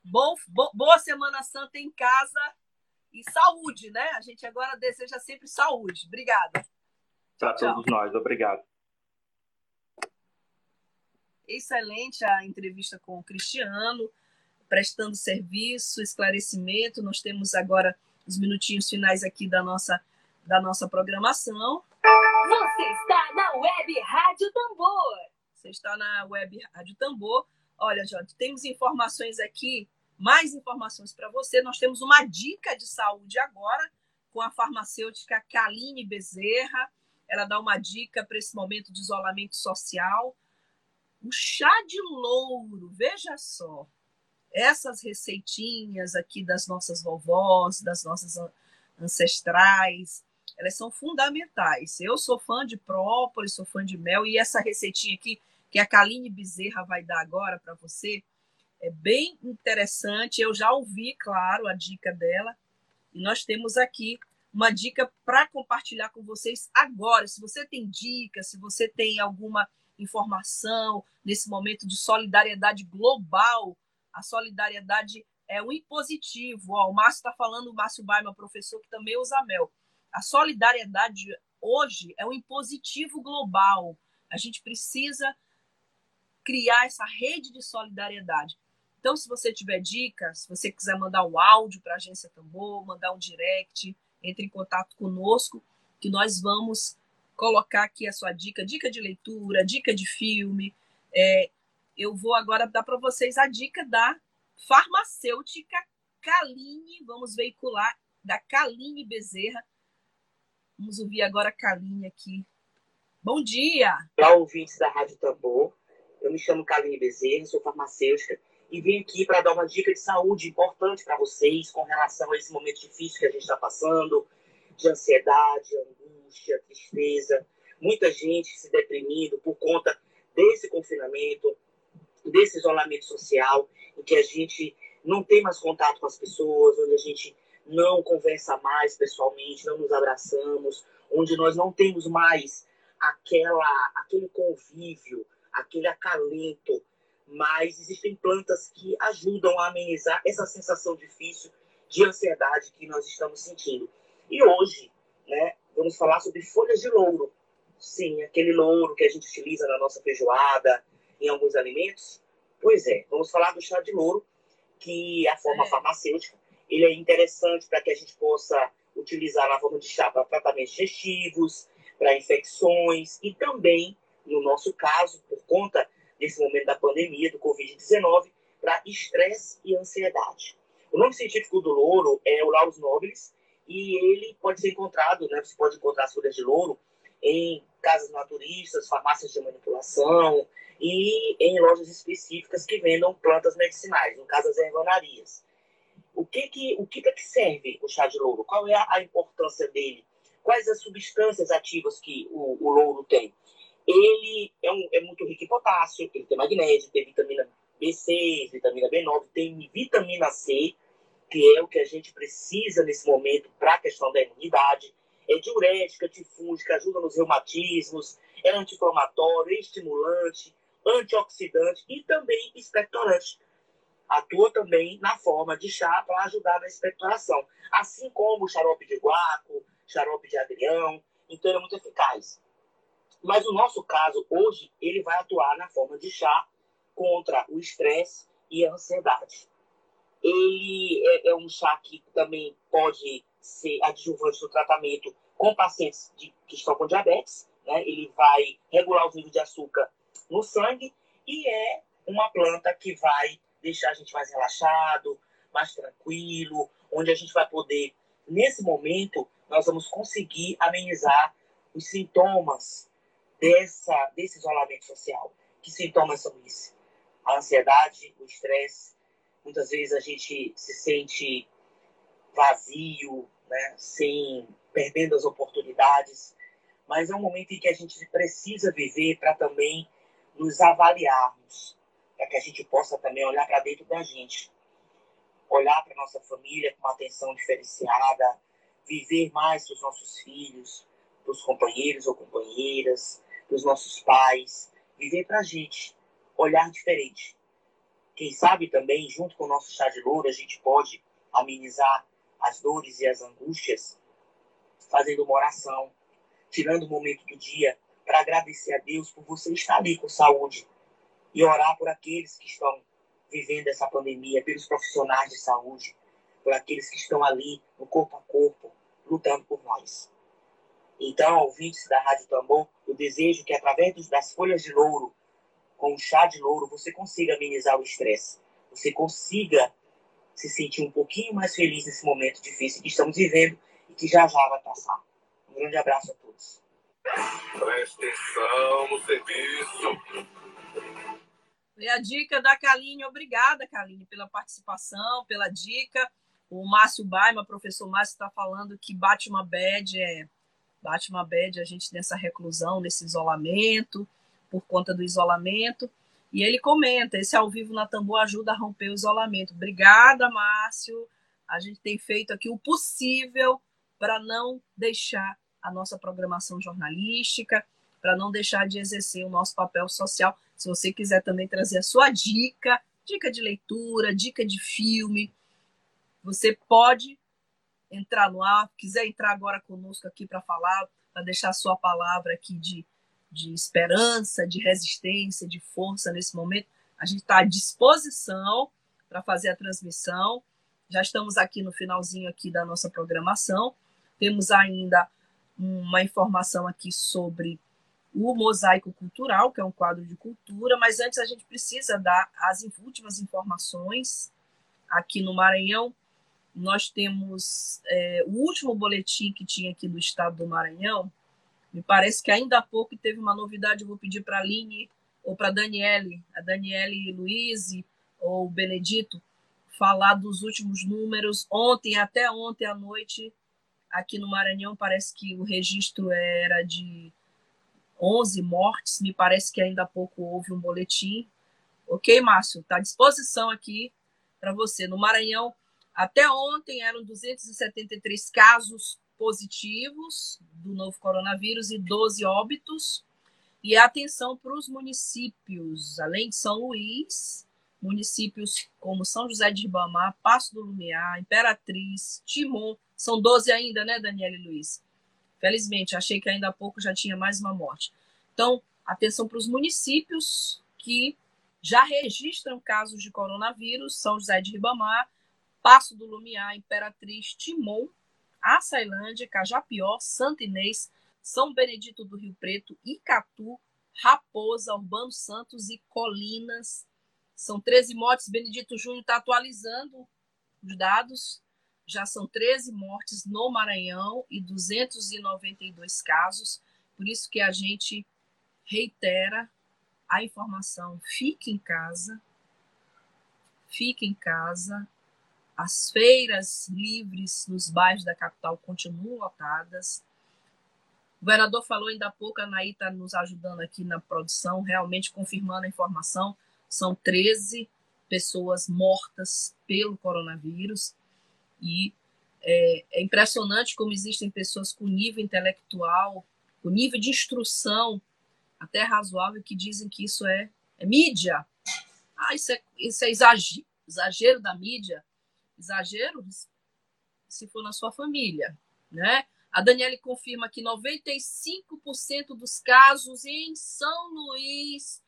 Bom, bo, boa Semana Santa em casa e saúde, né? A gente agora deseja sempre saúde. Obrigada. Para todos nós, obrigado. Excelente a entrevista com o Cristiano, prestando serviço, esclarecimento. Nós temos agora os minutinhos finais aqui da nossa, da nossa programação. Você está na Web Rádio Tambor. Você está na Web Rádio Tambor. Olha, Jorge, temos informações aqui mais informações para você. Nós temos uma dica de saúde agora com a farmacêutica Kaline Bezerra. Ela dá uma dica para esse momento de isolamento social. O chá de louro, veja só. Essas receitinhas aqui das nossas vovós, das nossas ancestrais, elas são fundamentais. Eu sou fã de própolis, sou fã de mel, e essa receitinha aqui, que a Kaline Bezerra vai dar agora para você, é bem interessante. Eu já ouvi, claro, a dica dela. E nós temos aqui uma dica para compartilhar com vocês agora. Se você tem dicas, se você tem alguma informação nesse momento de solidariedade global, a solidariedade é um impositivo. Ó, o Márcio está falando, o Márcio Baima, professor que também usa mel. A solidariedade hoje é um impositivo global. A gente precisa criar essa rede de solidariedade. Então, se você tiver dicas, se você quiser mandar um áudio para a Agência Tambor, mandar um direct, entre em contato conosco, que nós vamos colocar aqui a sua dica, dica de leitura, dica de filme. É, eu vou agora dar para vocês a dica da farmacêutica Kaline, vamos veicular da Kaline Bezerra. Vamos ouvir agora a Kaline aqui. Bom dia! Olá, ouvintes da Rádio Tambor. Eu me chamo Kaline Bezerra, sou farmacêutica e vim aqui para dar uma dica de saúde importante para vocês com relação a esse momento difícil que a gente está passando, de ansiedade, angústia, tristeza, muita gente se deprimindo por conta desse confinamento, desse isolamento social, em que a gente não tem mais contato com as pessoas, onde a gente não conversa mais pessoalmente, não nos abraçamos, onde nós não temos mais aquela, aquele convívio, aquele acalento mas existem plantas que ajudam a amenizar essa sensação difícil de ansiedade que nós estamos sentindo. E hoje, né, vamos falar sobre folhas de louro. Sim, aquele louro que a gente utiliza na nossa feijoada, em alguns alimentos. Pois é, vamos falar do chá de louro, que é a forma é. farmacêutica. Ele é interessante para que a gente possa utilizar na forma de chá para tratamentos digestivos, para infecções e também, no nosso caso, por conta nesse momento da pandemia do Covid-19 para estresse e ansiedade. O nome científico do louro é o Laus nobilis e ele pode ser encontrado, né, você pode encontrar as folhas de louro em casas naturistas, farmácias de manipulação e em lojas específicas que vendam plantas medicinais, no caso as ervanarias. O que que, o que, que serve o chá de louro? Qual é a, a importância dele? Quais as substâncias ativas que o, o louro tem? Ele é, um, é muito rico em potássio, ele tem magnésio, tem vitamina B6, vitamina B9, tem vitamina C, que é o que a gente precisa nesse momento para a questão da imunidade. É diurética, antifúngica, ajuda nos reumatismos, é anti-inflamatório, é estimulante, antioxidante e também expectorante. Atua também na forma de chá para ajudar na expectoração, assim como xarope de guaco, xarope de agrião, então é muito eficaz. Mas o nosso caso, hoje, ele vai atuar na forma de chá contra o estresse e a ansiedade. Ele é, é um chá que também pode ser adjuvante no tratamento com pacientes de, que estão com diabetes. Né? Ele vai regular o nível de açúcar no sangue e é uma planta que vai deixar a gente mais relaxado, mais tranquilo, onde a gente vai poder, nesse momento, nós vamos conseguir amenizar os sintomas dessa, desse isolamento social. Que sintomas são esses? A ansiedade, o estresse. Muitas vezes a gente se sente vazio, né? sem perdendo as oportunidades. Mas é um momento em que a gente precisa viver para também nos avaliarmos, para que a gente possa também olhar para dentro da gente, olhar para nossa família com uma atenção diferenciada, viver mais para os nossos filhos, para os companheiros ou companheiras, dos nossos pais, viver para a gente, olhar diferente. Quem sabe também, junto com o nosso chá de louro, a gente pode amenizar as dores e as angústias, fazendo uma oração, tirando um momento do dia para agradecer a Deus por você estar ali com saúde e orar por aqueles que estão vivendo essa pandemia, pelos profissionais de saúde, por aqueles que estão ali no corpo a corpo, lutando por nós. Então, ouvintes da Rádio Tambor, eu desejo que através das folhas de louro, com o chá de louro, você consiga amenizar o estresse. Você consiga se sentir um pouquinho mais feliz nesse momento difícil que estamos vivendo e que já já vai passar. Um grande abraço a todos. Preste atenção no serviço. E a dica da Kaline, obrigada, Kaline, pela participação, pela dica. O Márcio Baima, professor Márcio, está falando que bate uma bad é bate uma bad a gente nessa reclusão, nesse isolamento, por conta do isolamento. E ele comenta: esse ao vivo na Tambor ajuda a romper o isolamento. Obrigada, Márcio. A gente tem feito aqui o possível para não deixar a nossa programação jornalística, para não deixar de exercer o nosso papel social. Se você quiser também trazer a sua dica, dica de leitura, dica de filme, você pode entrar no ar, quiser entrar agora conosco aqui para falar, para deixar sua palavra aqui de, de esperança, de resistência, de força nesse momento, a gente está à disposição. para fazer a transmissão. Já estamos aqui no finalzinho aqui da nossa programação. Temos ainda uma informação aqui sobre o Mosaico Cultural, que é um quadro de cultura, mas antes a gente precisa dar as últimas informações. Aqui no Maranhão, nós temos é, o último boletim que tinha aqui do estado do Maranhão. Me parece que ainda há pouco teve uma novidade. Eu vou pedir para a Aline ou para a Daniele, a Daniele Luiz ou Benedito, falar dos últimos números. Ontem, até ontem à noite, aqui no Maranhão, parece que o registro era de 11 mortes, me parece que ainda há pouco houve um boletim. Ok, Márcio? Está à disposição aqui para você. No Maranhão, até ontem eram 273 casos positivos do novo coronavírus e 12 óbitos. E atenção para os municípios, além de São Luís, municípios como São José de Ribamar, Passo do Lumiar, Imperatriz, Timon, são 12 ainda, né, Daniela e Luiz? Felizmente, achei que ainda há pouco já tinha mais uma morte. Então, atenção para os municípios que já registram casos de coronavírus: São José de Ribamar, Passo do Lumiar, Imperatriz, Timon, Açailândia, Cajapió, Santo Inês, São Benedito do Rio Preto, Icatu, Raposa, Urbano Santos e Colinas. São 13 mortes. Benedito Júnior está atualizando os dados já são 13 mortes no Maranhão e 292 casos. Por isso que a gente reitera a informação: fique em casa, fique em casa. As feiras livres nos bairros da capital continuam lotadas. O governador falou ainda há pouco, a Anaí está nos ajudando aqui na produção, realmente confirmando a informação. São 13 pessoas mortas pelo coronavírus. E é, é impressionante como existem pessoas com nível intelectual, com nível de instrução até razoável, que dizem que isso é, é mídia. Ah, isso é, isso é exagero da mídia. Exagero se for na sua família, né? A Daniele confirma que 95% dos casos em São Luís,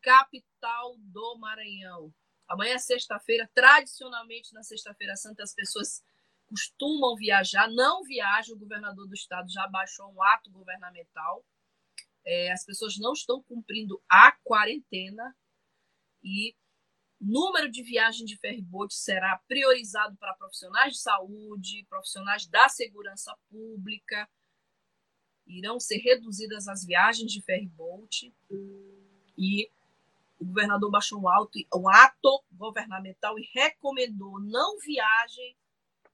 capital do Maranhão. Amanhã é sexta-feira, tradicionalmente na sexta-feira santa as pessoas costumam viajar, não viajam, o governador do estado já baixou um ato governamental. É, as pessoas não estão cumprindo a quarentena e número de viagens de ferryboat será priorizado para profissionais de saúde, profissionais da segurança pública. Irão ser reduzidas as viagens de ferryboat e o governador baixou um, alto, um ato governamental e recomendou não viajem,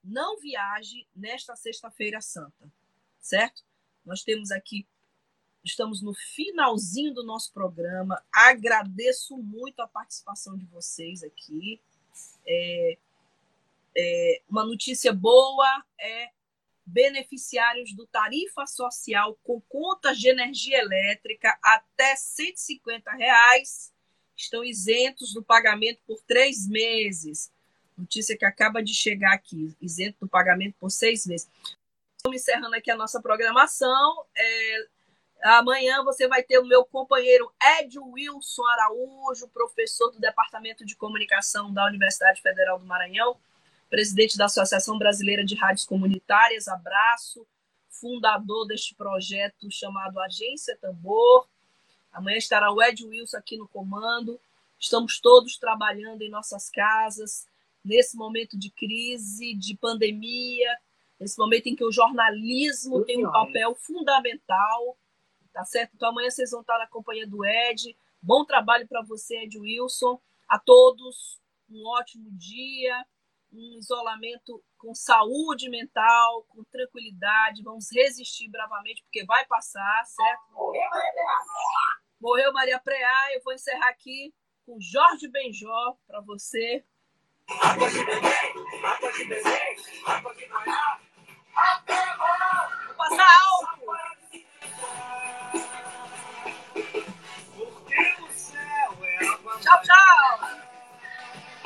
não viaje nesta sexta-feira santa, certo? Nós temos aqui, estamos no finalzinho do nosso programa. Agradeço muito a participação de vocês aqui. É, é, uma notícia boa é beneficiários do tarifa social com contas de energia elétrica até 150 reais estão isentos do pagamento por três meses. Notícia que acaba de chegar aqui, isento do pagamento por seis meses. Estamos encerrando aqui a nossa programação. É, amanhã você vai ter o meu companheiro Ed Wilson Araújo, professor do Departamento de Comunicação da Universidade Federal do Maranhão, presidente da Associação Brasileira de Rádios Comunitárias, abraço, fundador deste projeto chamado Agência Tambor. Amanhã estará o Ed Wilson aqui no comando. Estamos todos trabalhando em nossas casas, nesse momento de crise, de pandemia, nesse momento em que o jornalismo tem um papel fundamental tá certo? Então amanhã vocês vão estar na companhia do Ed. Bom trabalho para você, Ed Wilson. A todos, um ótimo dia, um isolamento com saúde mental, com tranquilidade. Vamos resistir bravamente, porque vai passar, certo? Morreu Maria Preá. Eu vou encerrar aqui com Jorge Benjó para você. Água de água de água de Vou passar álcool. 招不招